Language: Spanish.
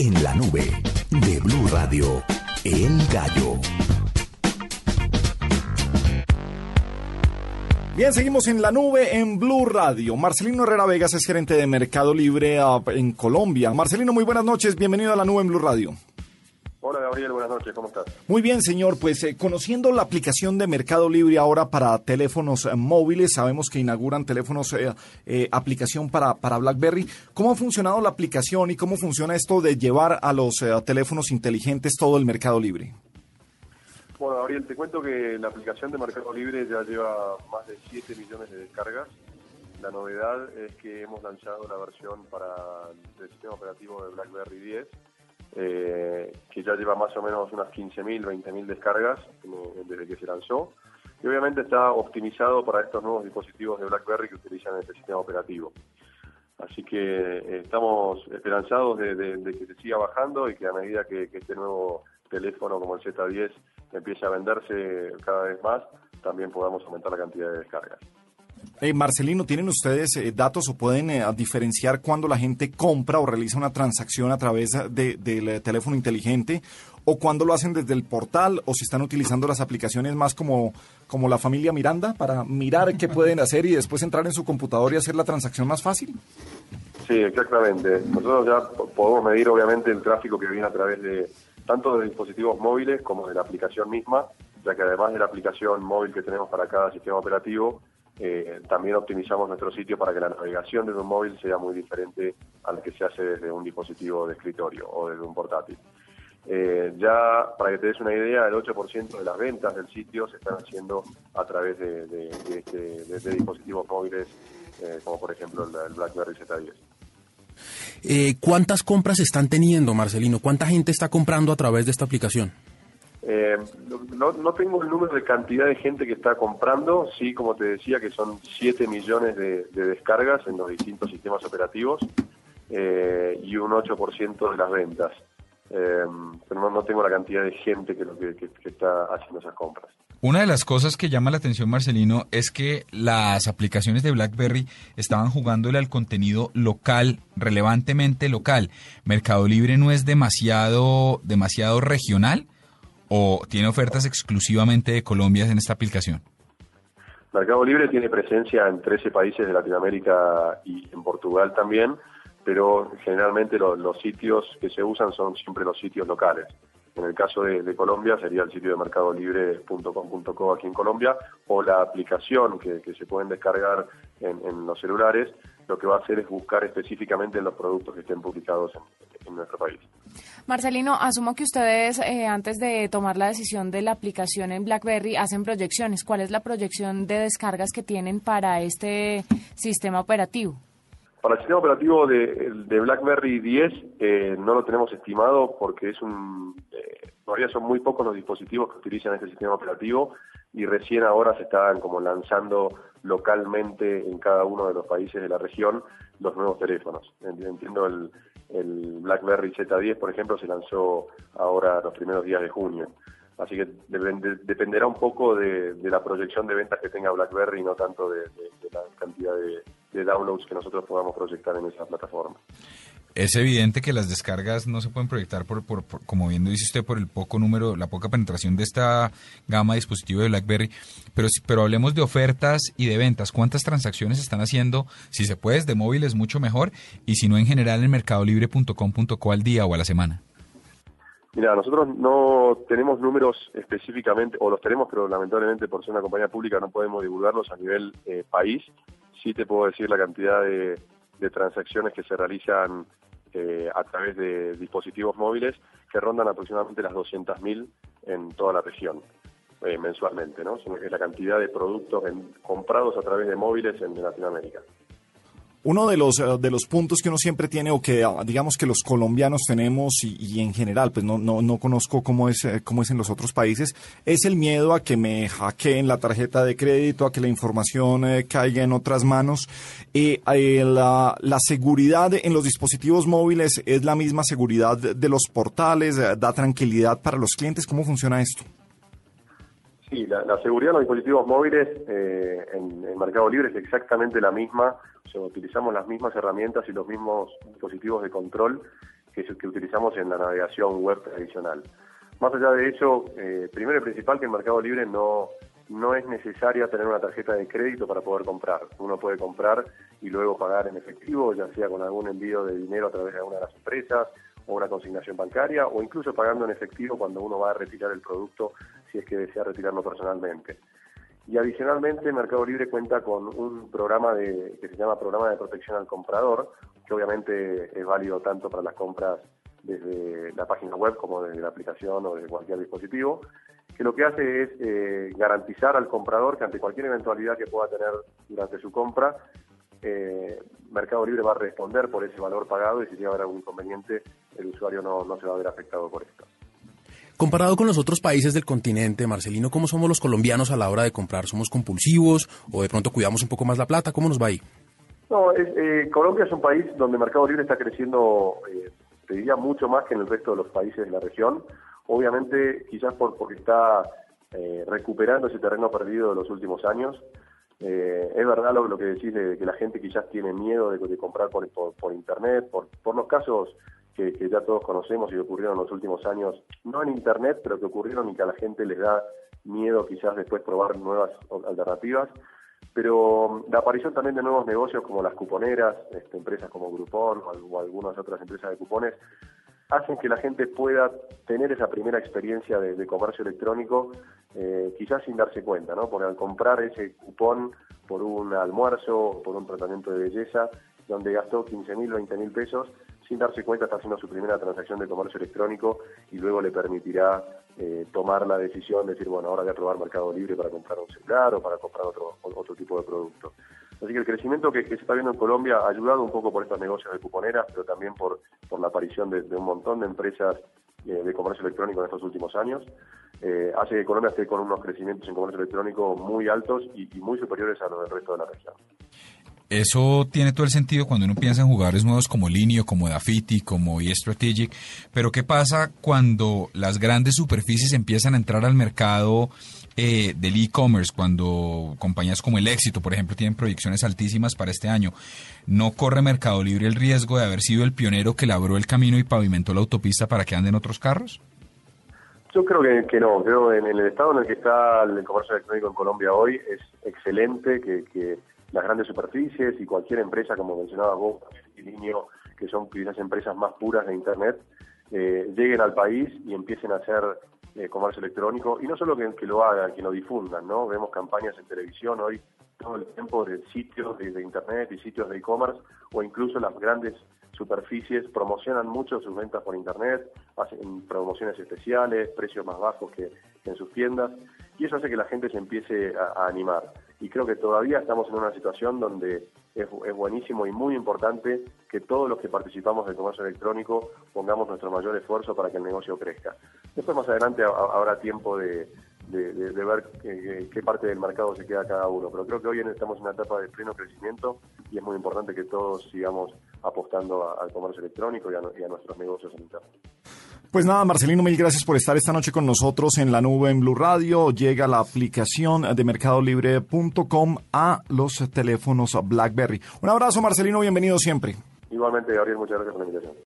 En la nube de Blue Radio, El Gallo. Bien, seguimos en la nube en Blue Radio. Marcelino Herrera Vegas es gerente de Mercado Libre ah, en Colombia. Marcelino, muy buenas noches. Bienvenido a la nube en Blue Radio. Hola Gabriel, buenas noches, ¿cómo estás? Muy bien, señor. Pues eh, conociendo la aplicación de Mercado Libre ahora para teléfonos eh, móviles, sabemos que inauguran teléfonos, eh, aplicación para, para BlackBerry. ¿Cómo ha funcionado la aplicación y cómo funciona esto de llevar a los teléfonos inteligentes todo el Mercado Libre? Bueno, Gabriel, te cuento que la aplicación de Mercado Libre ya lleva más de 7 millones de descargas. La novedad es que hemos lanzado la versión para el sistema operativo de BlackBerry 10, eh, que ya lleva más o menos unas 15.000, 20.000 descargas desde que se lanzó. Y obviamente está optimizado para estos nuevos dispositivos de BlackBerry que utilizan este sistema operativo. Así que eh, estamos esperanzados de, que se siga bajando y que a medida que, que este nuevo teléfono como el Z10 empiece a venderse cada vez más, también podamos aumentar la cantidad de descargas. Eh, Marcelino, ¿tienen ustedes eh, datos o pueden eh, diferenciar cuando la gente compra o realiza una transacción a través del teléfono inteligente o cuando lo hacen desde el portal o si están utilizando las aplicaciones más como, como la familia Miranda para mirar qué pueden hacer y después entrar en su computador y hacer la transacción más fácil? Sí, exactamente. Nosotros ya podemos medir obviamente el tráfico que viene a través de tanto de dispositivos móviles como de la aplicación misma, ya que además de la aplicación móvil que tenemos para cada sistema operativo, eh, también optimizamos nuestro sitio para que la navegación desde un móvil sea muy diferente a la que se hace desde un dispositivo de escritorio o desde un portátil. Eh, ya, para que te des una idea, el 8% de las ventas del sitio se están haciendo a través de, este, dispositivos móviles, eh, como por ejemplo el BlackBerry Z10. Eh, ¿Cuántas compras están teniendo, Marcelino? ¿Cuánta gente está comprando a través de esta aplicación? Eh, no, tengo el número de cantidad de gente que está comprando, sí, como te decía, que son 7 millones de, descargas en los distintos sistemas operativos eh, y un 8% de las ventas. pero no, tengo la cantidad de gente que, que está haciendo esas compras. Una de las cosas que llama la atención, Marcelino, es que las aplicaciones de BlackBerry estaban jugándole al contenido local, relevantemente local. ¿Mercado Libre no es demasiado, demasiado regional o tiene ofertas exclusivamente de Colombia en esta aplicación? Mercado Libre tiene presencia en 13 países de Latinoamérica y en Portugal también, pero generalmente los sitios que se usan son siempre los sitios locales. En el caso de, Colombia sería el sitio de mercadolibre.com.co aquí en Colombia o la aplicación que, se pueden descargar en, los celulares, lo que va a hacer es buscar específicamente en los productos que estén publicados en, nuestro país. Marcelino, asumo que ustedes eh, antes de tomar la decisión de la aplicación en BlackBerry hacen proyecciones. ¿Cuál es la proyección de descargas que tienen para este sistema operativo? Para el sistema operativo de, BlackBerry 10 eh, no lo tenemos estimado porque es un eh, todavía son muy pocos los dispositivos que utilizan este sistema operativo y recién ahora se están como lanzando localmente en cada uno de los países de la región los nuevos teléfonos. Entiendo el, el BlackBerry Z10, por ejemplo, se lanzó ahora los primeros días de junio. Así que dependerá un poco de, la proyección de ventas que tenga BlackBerry y no tanto de, la cantidad de, downloads que nosotros podamos proyectar en esa plataforma. Es evidente que las descargas no se pueden proyectar por, como bien dice usted, por el poco número, la poca penetración de esta gama de dispositivos de BlackBerry, pero, pero hablemos de ofertas y de ventas. ¿Cuántas transacciones están haciendo? Si se puede, de móviles mucho mejor, y si no en general en mercadolibre.com.co al día o a la semana. Mira, nosotros no tenemos números específicamente, o los tenemos, pero lamentablemente por ser una compañía pública no podemos divulgarlos a nivel eh, país. Sí te puedo decir la cantidad de, transacciones que se realizan eh, a través de dispositivos móviles que rondan aproximadamente las 200.000 en toda la región eh, mensualmente, ¿no? Es la cantidad de productos comprados a través de móviles en Latinoamérica. Uno de los, eh, de los puntos que uno siempre tiene o que ah, digamos que los colombianos tenemos y, en general, pues no, no, no conozco cómo es, eh, cómo es en los otros países, es el miedo a que me hackeen la tarjeta de crédito, a que la información eh, caiga en otras manos. Eh, la, la, seguridad en los dispositivos móviles es la misma seguridad de los portales, da tranquilidad para los clientes. ¿Cómo funciona esto? Sí, la, seguridad de los dispositivos móviles eh, en el Mercado Libre es exactamente la misma. O sea, utilizamos las mismas herramientas y los mismos dispositivos de control que, que utilizamos en la navegación web tradicional. Más allá de eso, eh, primero y principal que en Mercado Libre no, no es necesaria tener una tarjeta de crédito para poder comprar. Uno puede comprar y luego pagar en efectivo, ya sea con algún envío de dinero a través de alguna de las empresas o una consignación bancaria o incluso pagando en efectivo cuando uno va a retirar el producto si es que desea retirarlo personalmente. Y adicionalmente Mercado Libre cuenta con un programa de, que se llama Programa de Protección al Comprador, que obviamente es válido tanto para las compras desde la página web como desde la aplicación o desde cualquier dispositivo, que lo que hace es eh, garantizar al comprador que ante cualquier eventualidad que pueda tener durante su compra, eh, Mercado Libre va a responder por ese valor pagado y si llega a haber algún inconveniente, el usuario no, no se va a ver afectado por esto. Comparado con los otros países del continente, Marcelino, ¿cómo somos los colombianos a la hora de comprar? ¿Somos compulsivos o de pronto cuidamos un poco más la plata? ¿Cómo nos va ahí? No, es, eh, Colombia es un país donde Mercado Libre está creciendo, eh, te diría, mucho más que en el resto de los países de la región. Obviamente, quizás por, porque está eh, recuperando ese terreno perdido de los últimos años. Eh, es verdad lo, que decís de que la gente quizás tiene miedo de, comprar por, Internet, por, los casos que, ya todos conocemos y que ocurrieron en los últimos años, no en Internet, pero que ocurrieron y que a la gente les da miedo quizás después probar nuevas alternativas. Pero la aparición también de nuevos negocios como las cuponeras, este, empresas como Groupon o algunas otras empresas de cupones, hacen que la gente pueda tener esa primera experiencia de, comercio electrónico, eh, quizás sin darse cuenta, ¿no? Porque al comprar ese cupón por un almuerzo, por un tratamiento de belleza, donde gastó 15 mil, 20 mil pesos, sin darse cuenta está haciendo su primera transacción de comercio electrónico y luego le permitirá eh, tomar la decisión de decir, bueno, ahora voy a probar Mercado Libre para comprar un celular o para comprar otro, otro tipo de producto. Así que el crecimiento que, que, se está viendo en Colombia ha ayudado un poco por estos negocios de cuponeras, pero también por, por la aparición de, de un montón de empresas eh, de comercio electrónico en estos últimos años. Eh, hace que Colombia esté con unos crecimientos en comercio electrónico muy altos y, y muy superiores a los del resto de la región. Eso tiene todo el sentido cuando uno piensa en jugadores nuevos como Linio, como Dafiti, como eStrategic, pero ¿qué pasa cuando las grandes superficies empiezan a entrar al mercado eh, del e-commerce, cuando compañías como el Éxito, por ejemplo, tienen proyecciones altísimas para este año? ¿No corre Mercado Libre el riesgo de haber sido el pionero que labró el camino y pavimentó la autopista para que anden otros carros? Yo creo que, no, creo en el estado en el que está el comercio electrónico en Colombia hoy es excelente, que, las grandes superficies y cualquier empresa, como mencionaba vos, que son quizás empresas más puras de Internet, eh, lleguen al país y empiecen a hacer eh, comercio electrónico, y no solo que, lo hagan, que lo difundan, ¿no? Vemos campañas en televisión hoy todo el tiempo de sitios de, Internet y sitios de e-commerce, o incluso las grandes superficies promocionan mucho sus ventas por Internet, hacen promociones especiales, precios más bajos que, en sus tiendas, y eso hace que la gente se empiece a animar y creo que todavía estamos en una situación donde es, buenísimo y muy importante que todos los que participamos del comercio electrónico pongamos nuestro mayor esfuerzo para que el negocio crezca. Después más adelante habrá tiempo de, ver qué, parte del mercado se queda cada uno, pero creo que hoy estamos en una etapa de pleno crecimiento y es muy importante que todos sigamos apostando al comercio electrónico y a, y a nuestros negocios en Internet. Pues nada, Marcelino, mil gracias por estar esta noche con nosotros en la nube en Blue Radio. Llega la aplicación de mercadolibre.com a los teléfonos BlackBerry. Un abrazo, Marcelino, bienvenido siempre. Igualmente, Gabriel, muchas gracias por la invitación.